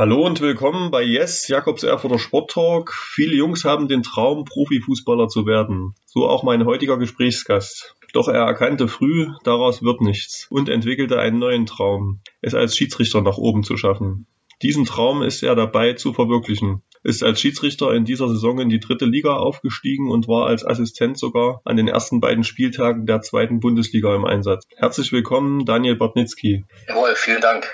Hallo und willkommen bei Yes, Jakobs Erfurter Sporttalk. Viele Jungs haben den Traum, Profifußballer zu werden. So auch mein heutiger Gesprächsgast. Doch er erkannte früh, daraus wird nichts und entwickelte einen neuen Traum, es als Schiedsrichter nach oben zu schaffen. Diesen Traum ist er dabei zu verwirklichen, ist als Schiedsrichter in dieser Saison in die dritte Liga aufgestiegen und war als Assistent sogar an den ersten beiden Spieltagen der zweiten Bundesliga im Einsatz. Herzlich willkommen, Daniel Bartnitzki. Jawohl, vielen Dank.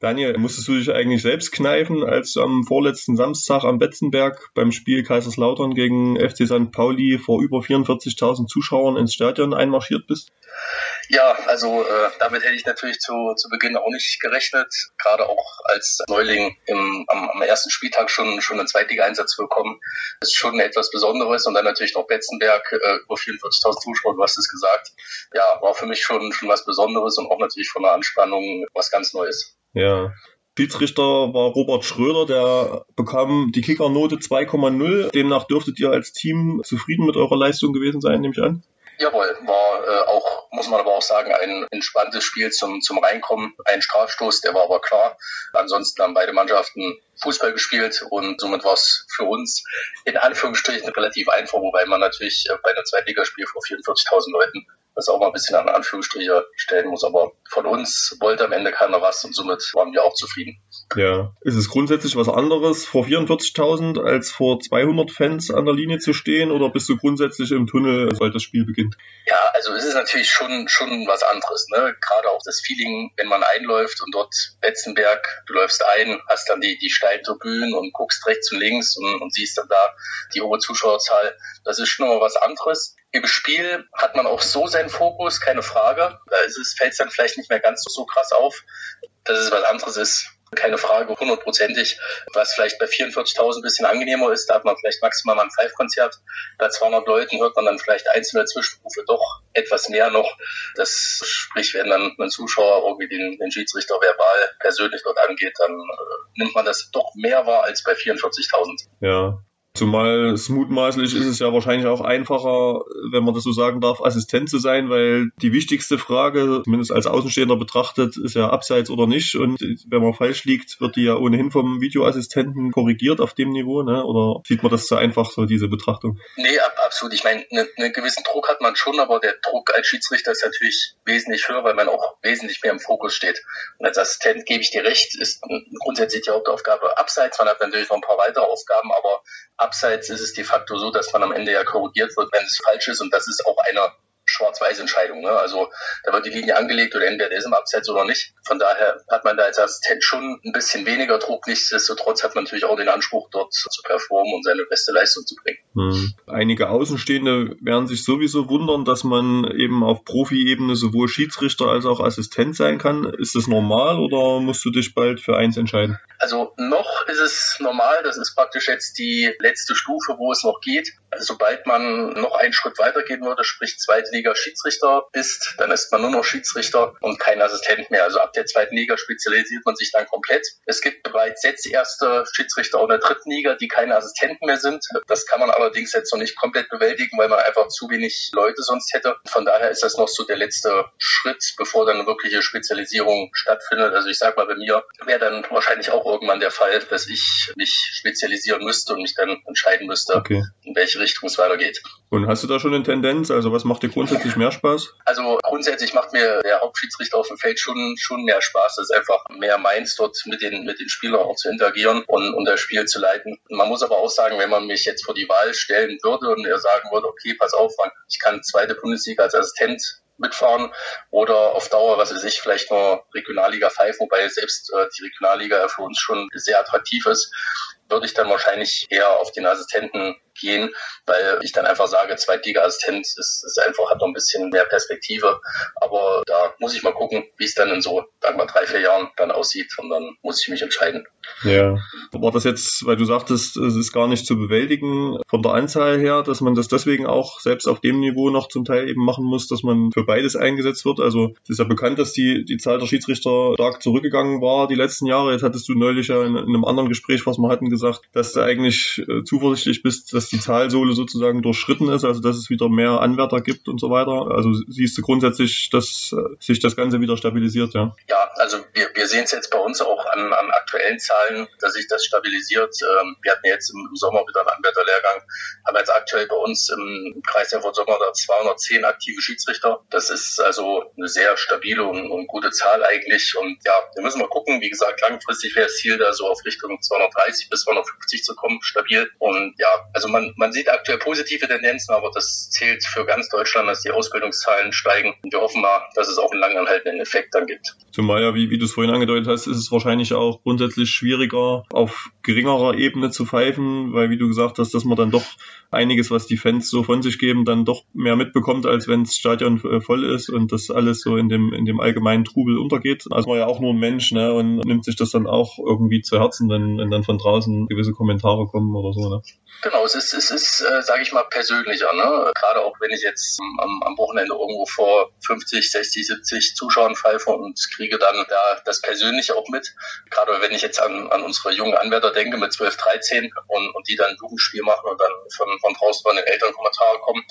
Daniel, musstest du dich eigentlich selbst kneifen, als du am vorletzten Samstag am Betzenberg beim Spiel Kaiserslautern gegen FC St. Pauli vor über 44.000 Zuschauern ins Stadion einmarschiert bist? Ja, also äh, damit hätte ich natürlich zu, zu Beginn auch nicht gerechnet. Gerade auch als Neuling im, am, am ersten Spieltag schon, schon einen Zweitliga-Einsatz bekommen, ist schon etwas Besonderes. Und dann natürlich noch Betzenberg, äh, über 44.000 Zuschauer, du hast es gesagt. Ja, war für mich schon, schon was Besonderes und auch natürlich von der Anspannung was ganz Neues. Ja, Schiedsrichter war Robert Schröder, der bekam die Kickernote 2,0. Demnach dürftet ihr als Team zufrieden mit eurer Leistung gewesen sein, nehme ich an. Jawohl, war äh, auch, muss man aber auch sagen, ein entspanntes Spiel zum, zum Reinkommen. Ein Strafstoß, der war aber klar. Ansonsten haben beide Mannschaften Fußball gespielt und somit war es für uns in Anführungsstrichen relativ einfach, wobei man natürlich äh, bei einem Zweitligaspiel vor 44.000 Leuten das auch mal ein bisschen an Anführungsstriche stellen muss. Aber von uns wollte am Ende keiner was und somit waren wir auch zufrieden. Ja, ist es grundsätzlich was anderes, vor 44.000 als vor 200 Fans an der Linie zu stehen oder bist du grundsätzlich im Tunnel, sobald das Spiel beginnt? Ja, also es ist natürlich schon, schon was anderes. Ne? Gerade auch das Feeling, wenn man einläuft und dort Betzenberg, du läufst ein, hast dann die, die steilen Tribünen und guckst rechts und links und, und siehst dann da die hohe Zuschauerzahl. Das ist schon mal was anderes. Im Spiel hat man auch so seinen Fokus, keine Frage. Da fällt es dann vielleicht nicht mehr ganz so krass auf, dass es was anderes ist. Keine Frage, hundertprozentig. Was vielleicht bei 44.000 ein bisschen angenehmer ist, da hat man vielleicht maximal mal ein Five-Konzert. Bei 200 Leuten hört man dann vielleicht einzelne Zwischenrufe doch etwas mehr noch. Das sprich, wenn dann ein Zuschauer irgendwie den, den Schiedsrichter verbal persönlich dort angeht, dann äh, nimmt man das doch mehr wahr als bei 44.000. Ja, Zumal es mutmaßlich ist es ja wahrscheinlich auch einfacher, wenn man das so sagen darf, Assistent zu sein, weil die wichtigste Frage, zumindest als Außenstehender betrachtet, ist ja abseits oder nicht. Und wenn man falsch liegt, wird die ja ohnehin vom Videoassistenten korrigiert auf dem Niveau, ne? Oder sieht man das so einfach, so diese Betrachtung? Nee, absolut. Ich meine, einen ne gewissen Druck hat man schon, aber der Druck als Schiedsrichter ist natürlich wesentlich höher, weil man auch wesentlich mehr im Fokus steht. Und als Assistent gebe ich dir recht, ist grundsätzlich die Hauptaufgabe abseits. Man hat natürlich noch ein paar weitere Aufgaben, aber Abseits ist es de facto so, dass man am Ende ja korrigiert wird, wenn es falsch ist. Und das ist auch eine Schwarz-Weiß-Entscheidung. Ne? Also da wird die Linie angelegt oder entweder der ist im Abseits oder nicht. Von daher hat man da als Assistent schon ein bisschen weniger Druck. Nichtsdestotrotz hat man natürlich auch den Anspruch, dort zu performen und seine beste Leistung zu bringen. Hm. Einige Außenstehende werden sich sowieso wundern, dass man eben auf Profi-Ebene sowohl Schiedsrichter als auch Assistent sein kann. Ist das normal oder musst du dich bald für eins entscheiden? Also noch ist es normal. Das ist praktisch jetzt die letzte Stufe, wo es noch geht. Also sobald man noch einen Schritt weitergehen würde, sprich zweite Liga Schiedsrichter ist, dann ist man nur noch Schiedsrichter und kein Assistent mehr. Also ab der zweiten Liga spezialisiert man sich dann komplett. Es gibt bereits jetzt erste Schiedsrichter in der dritten Liga, die keine Assistenten mehr sind. Das kann man allerdings jetzt noch nicht komplett bewältigen, weil man einfach zu wenig Leute sonst hätte. Von daher ist das noch so der letzte Schritt, bevor dann eine wirkliche Spezialisierung stattfindet. Also ich sag mal, bei mir wäre dann wahrscheinlich auch irgendwann der Fall, dass ich mich spezialisieren müsste und mich dann entscheiden müsste, okay. in welche Richtung es weitergeht. Und hast du da schon eine Tendenz? Also was macht dir grundsätzlich mehr Spaß? Also grundsätzlich macht mir der Hauptschiedsrichter auf dem Feld schon, schon mehr Spaß. Das ist einfach mehr meins, dort mit den, mit den Spielern auch zu interagieren und, und das Spiel zu leiten. Man muss aber auch sagen, wenn man mich jetzt vor die Wahl stellen würde und er sagen würde, okay, pass auf, ich kann zweite Bundesliga als Assistent mitfahren oder auf Dauer, was weiß ich, vielleicht nur Regionalliga 5, wobei selbst äh, die Regionalliga für uns schon sehr attraktiv ist, würde ich dann wahrscheinlich eher auf den Assistenten gehen, weil ich dann einfach sage, Zweitliga-Assistent ist, ist einfach, hat noch ein bisschen mehr Perspektive. Aber da muss ich mal gucken, wie es dann in so, sagen wir, drei, vier Jahren dann aussieht und dann muss ich mich entscheiden. Ja. War das jetzt, weil du sagtest, es ist gar nicht zu bewältigen von der Anzahl her, dass man das deswegen auch selbst auf dem Niveau noch zum Teil eben machen muss, dass man für beides eingesetzt wird? Also es ist ja bekannt, dass die, die Zahl der Schiedsrichter stark zurückgegangen war die letzten Jahre. Jetzt hattest du neulich ja in, in einem anderen Gespräch, was wir hatten, gesagt, dass du eigentlich äh, zuversichtlich bist, dass die Zahlsohle sozusagen durchschritten ist, also dass es wieder mehr Anwärter gibt und so weiter. Also siehst du grundsätzlich, dass äh, sich das Ganze wieder stabilisiert, ja? Ja, also wir, wir sehen es jetzt bei uns auch an, an aktuellen Zahlen, dass sich das stabilisiert. Ähm, wir hatten jetzt im, Sommer wieder einen Anwärterlehrgang, haben jetzt aktuell bei uns im Kreis Erfurt Sommer da 210 aktive Schiedsrichter. Das ist also eine sehr stabile und, und gute Zahl eigentlich. Und ja, wir müssen mal gucken. Wie gesagt, langfristig wäre das Ziel da so auf Richtung 230 bis 250 zu kommen, stabil. Und ja, also man, man sieht aktuell positive Tendenzen, aber das zählt für ganz Deutschland, dass die Ausbildungszahlen steigen. Und wir hoffen mal, dass es auch einen langanhaltenden Effekt dann gibt. Zumal ja, wie, wie du es vorhin angedeutet hast, ist es wahrscheinlich auch grundsätzlich schwieriger, auf geringerer Ebene zu pfeifen, weil wie du gesagt hast, dass man dann doch einiges, was die Fans so von sich geben, dann doch mehr mitbekommt, als wenn das Stadion äh, voll ist und das alles so in dem, in dem allgemeinen Trubel untergeht. Also man ja auch nur ein Mensch, ne, und nimmt sich das dann auch irgendwie zu Herzen, wenn, wenn dann von draußen gewisse Kommentare kommen oder so, ne? Genau, es ist, es ist, äh, sage ich mal, persönlicher, ne? Gerade auch wenn ich jetzt am, am Wochenende irgendwo vor 50, 60, 70 Zuschauern pfeife und kriege dann da das Persönliche auch mit. Gerade wenn ich jetzt an, an unsere jungen Anwärter denke mit 12, 13 und, und die dann ein Jugendspiel machen und dann von, von draußen von den Eltern Kommentare kommen,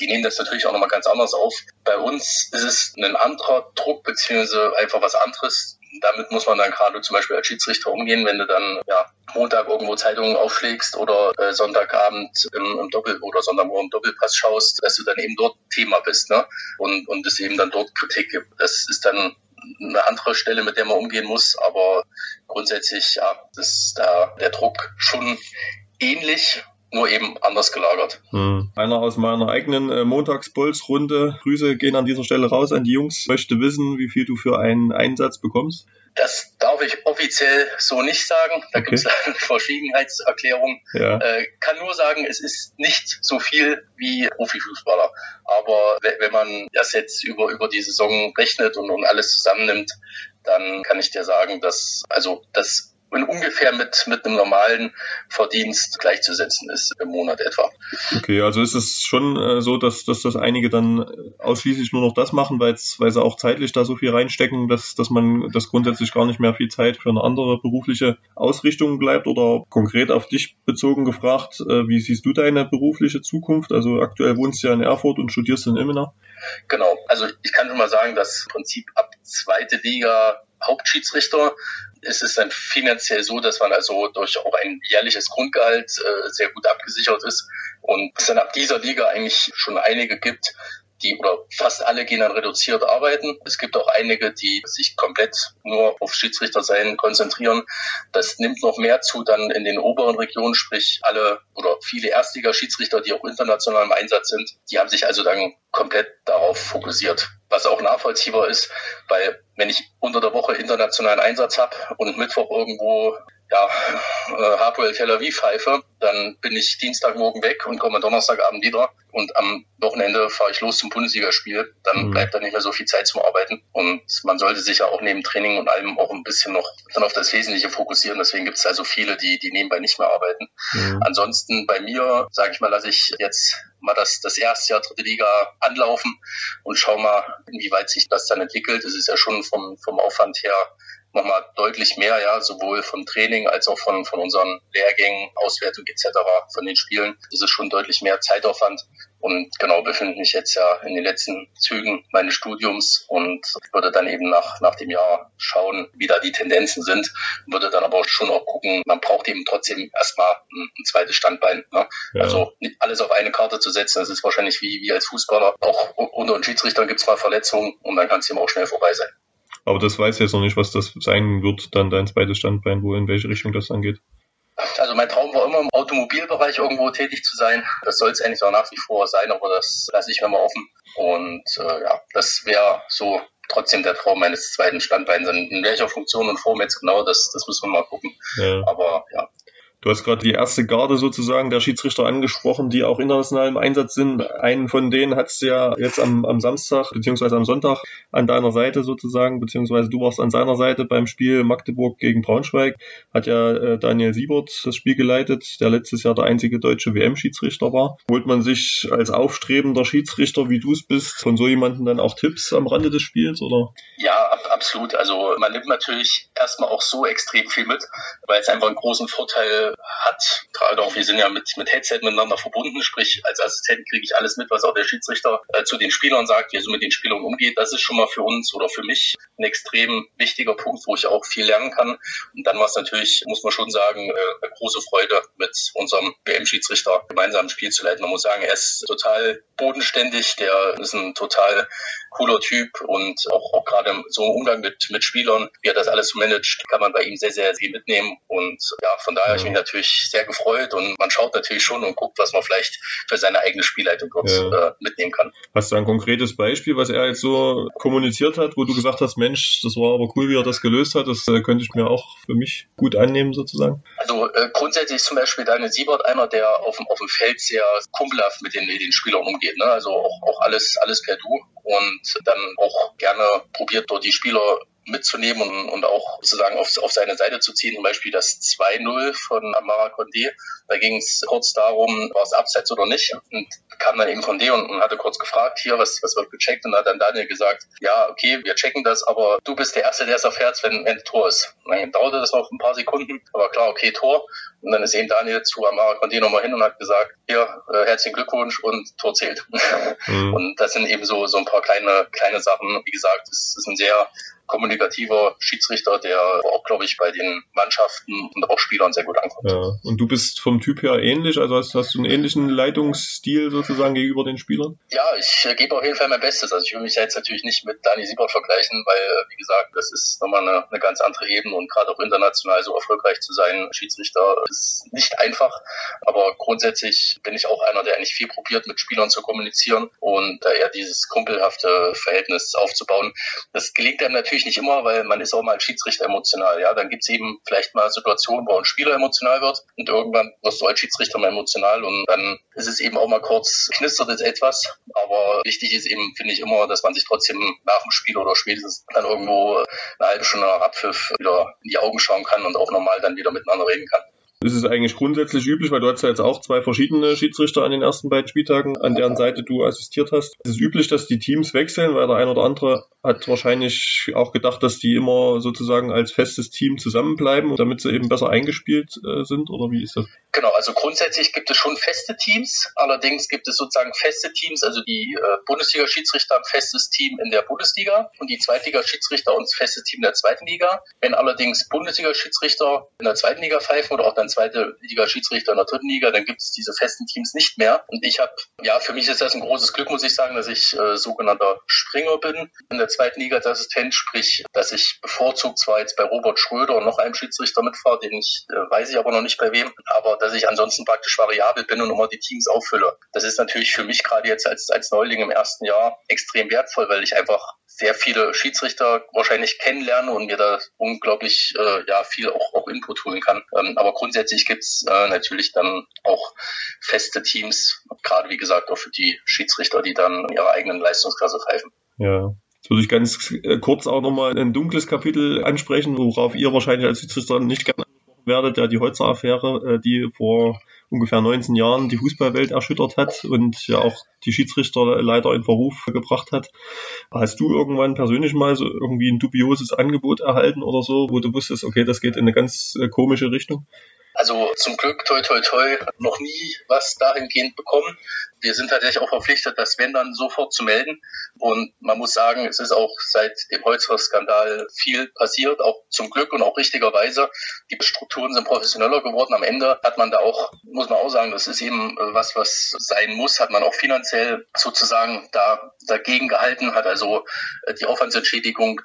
die nehmen das natürlich auch nochmal ganz anders auf. Bei uns ist es ein anderer Druck, beziehungsweise einfach was anderes damit muss man dann gerade zum Beispiel als Schiedsrichter umgehen, wenn du dann ja, Montag irgendwo Zeitungen aufschlägst oder äh, Sonntagabend im, im Doppel oder Sonntagmorgen im Doppelpass schaust, dass du dann eben dort Thema bist, ne? Und, und es eben dann dort Kritik gibt. Das ist dann eine andere Stelle, mit der man umgehen muss, aber grundsätzlich ja, ist da der Druck schon ähnlich nur eben anders gelagert. Hm. Einer aus meiner eigenen äh, Montagsbolz-Runde, Grüße gehen an dieser Stelle raus an die Jungs, möchte wissen, wie viel du für einen Einsatz bekommst. Das darf ich offiziell so nicht sagen. Da okay. gibt es eine Verschwiegenheitserklärung. Ja. Äh, kann nur sagen, es ist nicht so viel wie Profifußballer. Aber wenn man das jetzt über, über die Saison rechnet und, und alles zusammennimmt, dann kann ich dir sagen, dass also das und ungefähr mit, mit einem normalen Verdienst gleichzusetzen ist im Monat etwa. Okay, also ist es schon äh, so, dass, dass das einige dann ausschließlich nur noch das machen, weil sie auch zeitlich da so viel reinstecken, dass, dass man das grundsätzlich gar nicht mehr viel Zeit für eine andere berufliche Ausrichtung bleibt oder konkret auf dich bezogen gefragt, äh, wie siehst du deine berufliche Zukunft? Also aktuell wohnst du ja in Erfurt und studierst in Immenach. Genau, also ich kann schon mal sagen, dass im Prinzip ab zweite Liga Hauptschiedsrichter. Ist es dann finanziell so, dass man also durch auch ein jährliches Grundgehalt äh, sehr gut abgesichert ist und es dann ab dieser Liga eigentlich schon einige gibt, die oder fast alle gehen dann reduziert arbeiten. Es gibt auch einige, die sich komplett nur auf Schiedsrichter sein konzentrieren. Das nimmt noch mehr zu dann in den oberen Regionen, sprich alle oder viele Erstliga-Schiedsrichter, die auch international im Einsatz sind, die haben sich also dann komplett darauf fokussiert. Was auch nachvollziehbar ist, weil wenn ich unter der Woche internationalen Einsatz habe und Mittwoch irgendwo ja, äh, Hapoel Tel Aviv pfeife, dann bin ich Dienstagmorgen weg und komme Donnerstagabend wieder und am Wochenende fahre ich los zum Bundesligaspiel. Dann mhm. bleibt da nicht mehr so viel Zeit zum Arbeiten und man sollte sich ja auch neben Training und allem auch ein bisschen noch dann auf das Wesentliche fokussieren. Deswegen gibt es also viele, die, die nebenbei nicht mehr arbeiten. Mhm. Ansonsten bei mir, sage ich mal, lasse ich jetzt mal das, das erste Jahr dritte Liga anlaufen und schau mal, inwieweit sich das dann entwickelt. Es ist ja schon vom, vom Aufwand her nochmal deutlich mehr, ja, sowohl vom Training als auch von, von unseren Lehrgängen, Auswertung etc., von den Spielen. Das ist schon deutlich mehr Zeitaufwand. Und genau, befinde mich jetzt ja in den letzten Zügen meines Studiums und würde dann eben nach, nach dem Jahr schauen, wie da die Tendenzen sind. Würde dann aber schon auch gucken, man braucht eben trotzdem erstmal ein, ein zweites Standbein. Ne? Ja. Also nicht alles auf eine Karte zu setzen, das ist wahrscheinlich wie, wie als Fußballer. Auch unter den Schiedsrichtern gibt es mal Verletzungen und dann kann es eben auch schnell vorbei sein. Aber das weiß jetzt noch nicht, was das sein wird, dann dein zweites Standbein, wo in welche Richtung das angeht. Also mein Traum war immer im Automobilbereich irgendwo tätig zu sein. Das soll es eigentlich auch nach wie vor sein, aber das lasse ich mir mal offen. Und äh, ja, das wäre so trotzdem der Traum meines zweiten Standbeins. In welcher Funktion und Form jetzt genau, das, das müssen wir mal gucken. Ja. Aber ja, Du hast gerade die erste Garde sozusagen der Schiedsrichter angesprochen, die auch international im Einsatz sind. Einen von denen du ja jetzt am, am Samstag beziehungsweise am Sonntag an deiner Seite sozusagen, beziehungsweise du warst an seiner Seite beim Spiel Magdeburg gegen Braunschweig. Hat ja äh, Daniel Siebert das Spiel geleitet, der letztes Jahr der einzige deutsche WM-Schiedsrichter war. Holt man sich als aufstrebender Schiedsrichter, wie du es bist, von so jemandem dann auch Tipps am Rande des Spiels, oder? Ja, ab, absolut. Also man nimmt natürlich erstmal auch so extrem viel mit, weil es einfach einen großen Vorteil hat. Gerade auch, wir sind ja mit, mit Headset miteinander verbunden, sprich als Assistent kriege ich alles mit, was auch der Schiedsrichter äh, zu den Spielern sagt, wie er so mit den Spielern umgeht. Das ist schon mal für uns oder für mich ein extrem wichtiger Punkt, wo ich auch viel lernen kann. Und dann war es natürlich, muss man schon sagen, äh, eine große Freude, mit unserem WM-Schiedsrichter gemeinsam ein Spiel zu leiten. Man muss sagen, er ist total bodenständig, der ist ein total cooler Typ und auch, auch gerade so im Umgang mit, mit Spielern, wie er das alles managt, kann man bei ihm sehr, sehr viel mitnehmen. Und ja, von daher ich mich natürlich sehr gefreut und man schaut natürlich schon und guckt, was man vielleicht für seine eigene Spielleitung dort ja. äh, mitnehmen kann. Hast du ein konkretes Beispiel, was er jetzt so kommuniziert hat, wo du gesagt hast, Mensch, das war aber cool, wie er das gelöst hat, das äh, könnte ich mir auch für mich gut annehmen sozusagen? Also äh, grundsätzlich ist zum Beispiel Daniel Siebert einer, der auf dem, auf dem Feld sehr kumpelhaft mit den, den Spielern umgeht. Ne? Also auch, auch alles, alles per Du und dann auch gerne probiert, dort die Spieler mitzunehmen und, und auch sozusagen auf, auf seine Seite zu ziehen. Zum Beispiel das 2-0 von Amara Condé. Da ging es kurz darum, war es abseits oder nicht. Und kam dann eben von D und, und hatte kurz gefragt, hier, was, was wird gecheckt? Und da hat dann Daniel gesagt, ja, okay, wir checken das, aber du bist der Erste, der es erfährt, wenn, wenn Tor ist. Und dann dauerte das noch ein paar Sekunden, aber klar, okay, Tor. Und dann ist eben Daniel zu Amara Condé nochmal hin und hat gesagt, hier, äh, herzlichen Glückwunsch und Tor zählt. Mhm. Und das sind eben so, so ein paar kleine, kleine Sachen. Wie gesagt, es ist ein sehr kommunikativer Schiedsrichter, der auch, glaube ich, bei den Mannschaften und auch Spielern sehr gut ankommt. Ja. Und du bist vom Typ her ähnlich, also hast, hast du einen ähnlichen Leitungsstil sozusagen gegenüber den Spielern? Ja, ich äh, gebe auf jeden Fall mein Bestes. Also ich will mich jetzt natürlich nicht mit Dani Siebert vergleichen, weil, äh, wie gesagt, das ist nochmal eine, eine ganz andere Ebene und gerade auch international so erfolgreich zu sein, Schiedsrichter, ist nicht einfach. Aber grundsätzlich bin ich auch einer, der eigentlich viel probiert, mit Spielern zu kommunizieren und äh, eher dieses kumpelhafte Verhältnis aufzubauen. Das gelingt einem natürlich natürlich nicht immer, weil man ist auch mal als Schiedsrichter emotional. Ja, dann gibt es eben vielleicht mal Situationen, wo ein Spieler emotional wird und irgendwann wirst du als Schiedsrichter mal emotional und dann ist es eben auch mal kurz, knistert es etwas. Aber wichtig ist eben, finde ich immer, dass man sich trotzdem nach dem Spiel oder spätestens dann irgendwo eine halbe Stunde nach Abpfiff wieder in die Augen schauen kann und auch normal dann wieder miteinander reden kann ist es eigentlich grundsätzlich üblich, weil du hast ja jetzt auch zwei verschiedene Schiedsrichter an den ersten beiden Spieltagen, an deren Seite du assistiert hast. Ist es üblich, dass die Teams wechseln, weil der ein oder andere hat wahrscheinlich auch gedacht, dass die immer sozusagen als festes Team zusammenbleiben, damit sie eben besser eingespielt äh, sind, oder wie ist das? Genau, also grundsätzlich gibt es schon feste Teams, allerdings gibt es sozusagen feste Teams, also die äh, Bundesliga-Schiedsrichter haben festes Team in der Bundesliga und die Zweitliga-Schiedsrichter und festes Team in der zweiten Liga. Wenn allerdings Bundesliga-Schiedsrichter in der zweiten Liga pfeifen oder auch dann zweite Liga Schiedsrichter in der dritten Liga, dann gibt es diese festen Teams nicht mehr. Und ich habe, ja, für mich ist das ein großes Glück, muss ich sagen, dass ich äh, sogenannter Springer bin in der zweiten Liga als Assistent, sprich, dass ich bevorzugt zwar jetzt bei Robert Schröder und noch einem Schiedsrichter mitfahre, den ich, äh, weiß ich aber noch nicht bei wem, aber dass ich ansonsten praktisch variabel bin und immer die Teams auffülle. Das ist natürlich für mich gerade jetzt als, als Neuling im ersten Jahr extrem wertvoll, weil ich einfach sehr viele Schiedsrichter wahrscheinlich kennenlerne und mir da unglaublich äh, ja viel auch, auch Input holen kann. Ähm, aber grundsätzlich gibt's äh, natürlich dann auch feste Teams, gerade wie gesagt auch für die Schiedsrichter, die dann ihre eigenen Leistungsklasse pfeifen. Ja. Jetzt würde ich ganz äh, kurz auch nochmal ein dunkles Kapitel ansprechen, worauf ihr wahrscheinlich als Schiedsrichter nicht gerne angesprochen werdet, ja die Holzer-Affäre, äh, die vor ungefähr 19 Jahren die Fußballwelt erschüttert hat und ja auch die Schiedsrichter leider in Verruf gebracht hat. Hast du irgendwann persönlich mal so irgendwie ein dubioses Angebot erhalten oder so, wo du wusstest, okay, das geht in eine ganz äh, komische Richtung? Also zum Glück, toi, toi, toi, noch nie was dahingehend bekommen. Wir sind tatsächlich auch verpflichtet, das wenn dann sofort zu melden. Und man muss sagen, es ist auch seit dem Holzer-Skandal viel passiert, auch zum Glück und auch richtigerweise. Die Strukturen sind professioneller geworden. Am Ende hat man da auch, muss man auch sagen, das ist eben was, was sein muss, hat man auch finanziell sozusagen da dagegen gehalten, hat also die Aufwandsentschädigung.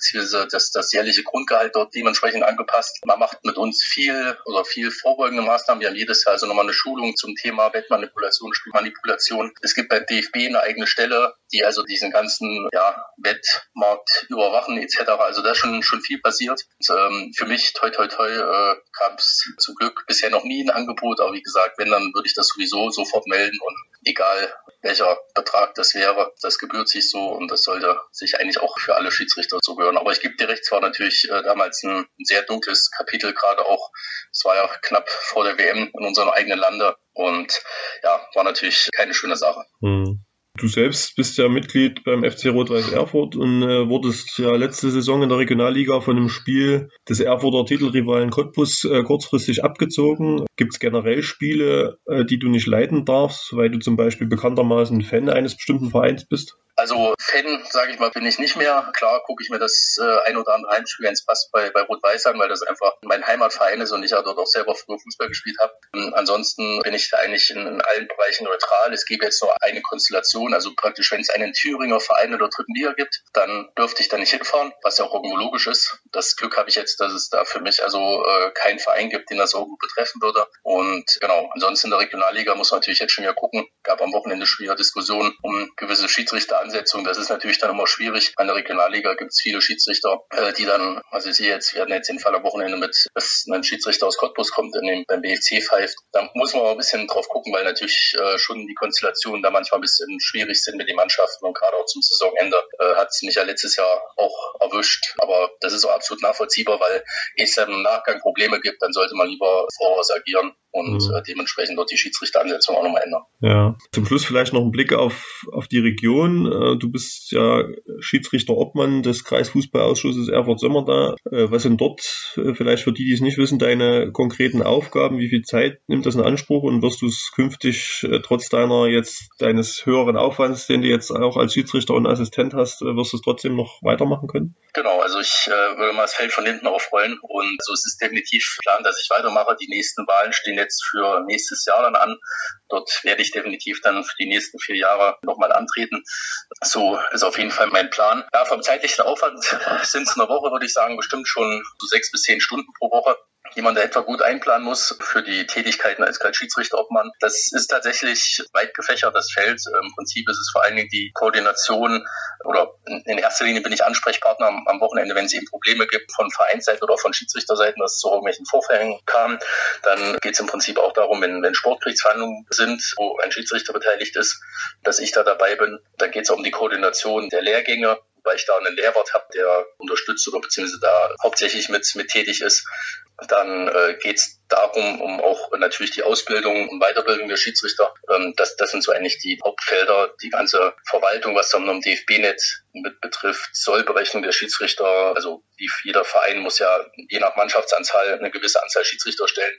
Das, das jährliche Grundgehalt dort dementsprechend angepasst. Man macht mit uns viel oder viel Vorbereitung vorbeugende Maßnahmen. Wir haben jedes Jahr also nochmal eine Schulung zum Thema Wettmanipulation, Spielmanipulation. Es gibt beim DFB eine eigene Stelle, die also diesen ganzen ja, Wettmarkt überwachen etc. Also da ist schon, schon viel passiert. Und, ähm, für mich, toi toi toi, äh, gab es zum Glück bisher noch nie ein Angebot, aber wie gesagt, wenn, dann würde ich das sowieso sofort melden und egal welcher Betrag das wäre, das gebührt sich so und das sollte sich eigentlich auch für alle Schiedsrichter so gehören. Aber ich gebe dir recht, es war natürlich äh, damals ein, ein sehr dunkles Kapitel, gerade auch, es war ja knapp vor der WM in unserem eigenen Lande und ja, war natürlich keine schöne Sache. Hm. Du selbst bist ja Mitglied beim FC Rot-Weiß Erfurt und äh, wurdest ja letzte Saison in der Regionalliga von einem Spiel des Erfurter Titelrivalen Cottbus äh, kurzfristig abgezogen. Gibt es generell Spiele, äh, die du nicht leiten darfst, weil du zum Beispiel bekanntermaßen Fan eines bestimmten Vereins bist? Also Fan, sage ich mal, bin ich nicht mehr. Klar gucke ich mir das äh, ein oder andere Heimspiel ganz passt bei, bei Rot-Weiß an, weil das einfach mein Heimatverein ist und ich ja dort auch selber früher Fußball gespielt habe. Ähm, ansonsten bin ich da eigentlich in, in, allen Bereichen neutral. Es gibt jetzt nur eine Konstellation, also praktisch, wenn es einen Thüringer Verein in der dritten Liga gibt, dann dürfte ich da nicht hinfahren, was ja auch irgendwo logisch ist. Das Glück habe ich jetzt, dass es da für mich also äh, keinen Verein gibt, den das irgendwo betreffen würde. Und genau, ansonsten in der Regionalliga muss man natürlich jetzt schon wieder gucken. Gab am Wochenende schon wieder Diskussionen um gewisse Schiedsrichter Ansetzung. Das ist natürlich dann immer schwierig. An der Regionalliga gibt es viele Schiedsrichter, äh, die dann, also ich sehe jetzt, wir hatten jetzt den Fall am Wochenende mit, dass ein Schiedsrichter aus Cottbus kommt, in dem, beim BFC pfeift. Da muss man mal ein bisschen drauf gucken, weil natürlich äh, schon die Konstellationen da manchmal ein bisschen schwierig sind mit den Mannschaften und gerade auch zum Saisonende äh, hat es mich ja letztes Jahr auch erwischt. Aber das ist auch absolut nachvollziehbar, weil es dann im Nachgang Probleme gibt, dann sollte man lieber voraus agieren und mhm. äh, dementsprechend dort die Schiedsrichteransetzung auch nochmal ändern. Ja, zum Schluss vielleicht noch ein Blick auf, auf die Region. Äh, du bist ja Schiedsrichter Obmann des Kreisfußballausschusses Erfurt-Sömmer da. Äh, was sind dort, äh, vielleicht für die, die es nicht wissen, deine konkreten Aufgaben? Wie viel Zeit nimmt das in Anspruch und wirst du es künftig äh, trotz deiner jetzt, deines höheren Aufwands, den du jetzt auch als Schiedsrichter und Assistent hast, äh, wirst du es trotzdem noch weitermachen können? Genau, also ich äh, würde mal das Feld von hinten aufrollen und so ist es definitiv Plan, dass ich weitermache. Die nächsten Wahlen stehen jetzt für nächstes Jahr dann an. Dort werde ich definitiv dann für die nächsten vier Jahre nochmal antreten. So ist auf jeden Fall mein Plan. Ja, vom zeitlichen Aufwand sind es eine Woche, würde ich sagen, bestimmt schon so sechs bis zehn Stunden pro Woche die man da etwa gut einplanen muss für die Tätigkeiten als Schiedsrichterobmann. Das ist tatsächlich weit gefächert, das Feld. Im Prinzip ist es vor allen Dingen die Koordination oder in erster Linie bin ich Ansprechpartner am, Wochenende, wenn es eben Probleme gibt von Vereinsseite oder von Schiedsrichterseiten, dass es zu irgendwelchen Vorfällen kam. Dann geht es im Prinzip auch darum, wenn, wenn Sportgerichtsverhandlungen sind, wo ein Schiedsrichter beteiligt ist, dass ich da dabei bin. Dann geht es um die Koordination der Lehrgänge weil ich da einen Lehrwart habe, der unterstützt oder beziehungsweise da hauptsächlich mit, mit tätig ist. Dann äh, geht es darum, um auch natürlich die Ausbildung und Weiterbildung der Schiedsrichter. Ähm, das, das sind so eigentlich die Hauptfelder, die ganze Verwaltung, was dann am DFB-Netz mit betrifft, Sollberechnung der Schiedsrichter. Also jeder Verein muss ja je nach Mannschaftsanzahl eine gewisse Anzahl Schiedsrichter stellen.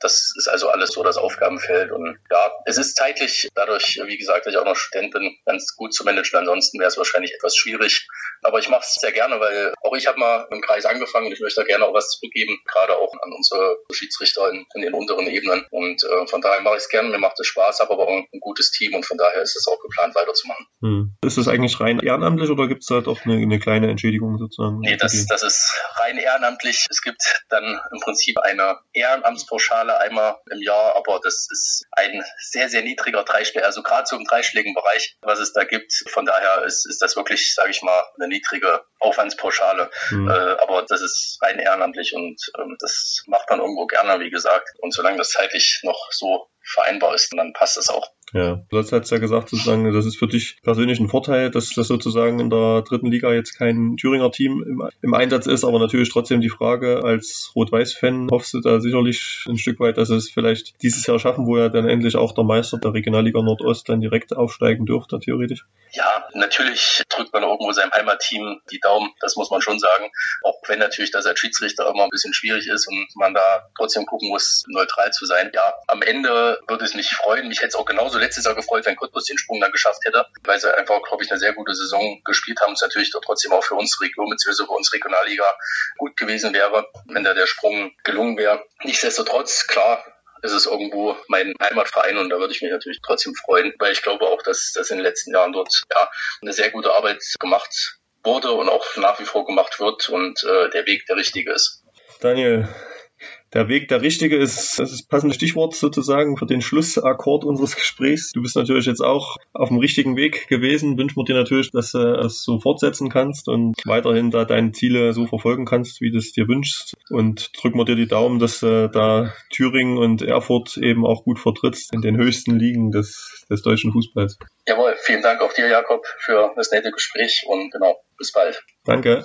Das ist also alles so das Aufgabenfeld. Und ja, es ist zeitlich dadurch, wie gesagt, dass ich auch noch Student bin, ganz gut zu managen. Ansonsten wäre es wahrscheinlich etwas schwierig. Aber ich mache es sehr gerne, weil auch ich habe mal im Kreis angefangen und ich möchte da gerne auch was zurückgeben, gerade auch an unsere Schiedsrichter in, in den unteren Ebenen. Und äh, von daher mache ich es gerne, mir macht es Spaß, habe aber auch ein, ein, gutes Team und von daher ist es auch geplant, weiterzumachen. Hm. Ist das eigentlich rein ehrenamtlich oder gibt es halt auch eine, eine, kleine Entschädigung sozusagen? Nee, das, das ist rein ehrenamtlich. Es gibt dann im Prinzip eine Ehrenamtspauschale einmal im Jahr, aber das ist ein sehr, sehr niedriger Dreischläger, also gerade so im dreischlägigen Bereich, was es da gibt. Von daher ist, ist das wirklich, sage ich mal, eine niedrige Aufwandspauschale. Mhm. Äh, aber das ist rein ehrenamtlich und ähm, das macht man irgendwo gerne, wie gesagt. Und solange das zeitlich noch so vereinbar ist, dann passt es auch. Ja, du hast ja gesagt, sozusagen, das ist für dich persönlich ein Vorteil, dass das sozusagen in der dritten Liga jetzt kein Thüringer Team im, im Einsatz ist, aber natürlich trotzdem die Frage, als Rot-Weiß-Fan hoffst du da sicherlich ein Stück weit, dass es vielleicht dieses Jahr schaffen, wo ja dann endlich auch der Meister der Regionalliga Nordost dann direkt aufsteigen dürfte, theoretisch? Ja, natürlich drückt man irgendwo seinem Heimatteam die Daumen, das muss man schon sagen. Auch wenn natürlich das als Schiedsrichter immer ein bisschen schwierig ist und man da trotzdem gucken muss, neutral zu sein. Ja, am Ende würde es mich freuen. Mich hätte es auch genauso letztes Jahr gefreut, wenn Cottbus den Sprung dann geschafft hätte, weil sie einfach, glaube ich, eine sehr gute Saison gespielt haben. Es natürlich trotzdem auch für unsere Region bzw. für unsere Regionalliga gut gewesen wäre, wenn da der Sprung gelungen wäre. Nichtsdestotrotz, klar, ist es irgendwo mein Heimatverein und da würde ich mich natürlich trotzdem freuen, weil ich glaube auch, dass das in den letzten Jahren dort ja, eine sehr gute Arbeit gemacht wurde und auch nach wie vor gemacht wird und äh, der Weg der richtige ist. Daniel, Der Weg der richtige ist, das ist das passende Stichwort sozusagen für den Schlussakkord unseres Gesprächs. Du bist natürlich jetzt auch auf dem richtigen Weg gewesen. Wünschen wir dir natürlich, dass du es so fortsetzen kannst und weiterhin da deine Ziele so verfolgen kannst, wie du es dir wünschst. Und drücken wir dir die Daumen, dass du da Thüringen und Erfurt eben auch gut vertrittst in den höchsten Ligen des, des deutschen Fußballs. Jawohl, vielen Dank auch dir, Jakob, für das nette Gespräch und genau, bis bald. Danke.